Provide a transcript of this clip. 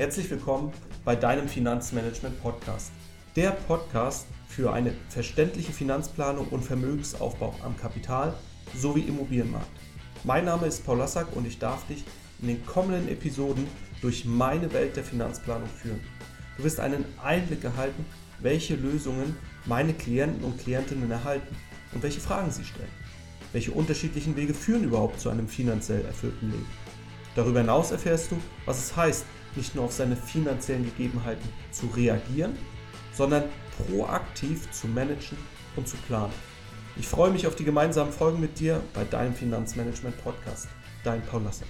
Herzlich willkommen bei deinem Finanzmanagement Podcast. Der Podcast für eine verständliche Finanzplanung und Vermögensaufbau am Kapital- sowie Immobilienmarkt. Mein Name ist Paul Lassack und ich darf dich in den kommenden Episoden durch meine Welt der Finanzplanung führen. Du wirst einen Einblick erhalten, welche Lösungen meine Klienten und Klientinnen erhalten und welche Fragen sie stellen. Welche unterschiedlichen Wege führen überhaupt zu einem finanziell erfüllten Leben? Darüber hinaus erfährst du, was es heißt, nicht nur auf seine finanziellen Gegebenheiten zu reagieren, sondern proaktiv zu managen und zu planen. Ich freue mich auf die gemeinsamen Folgen mit dir bei deinem Finanzmanagement Podcast. Dein Paul Lasser.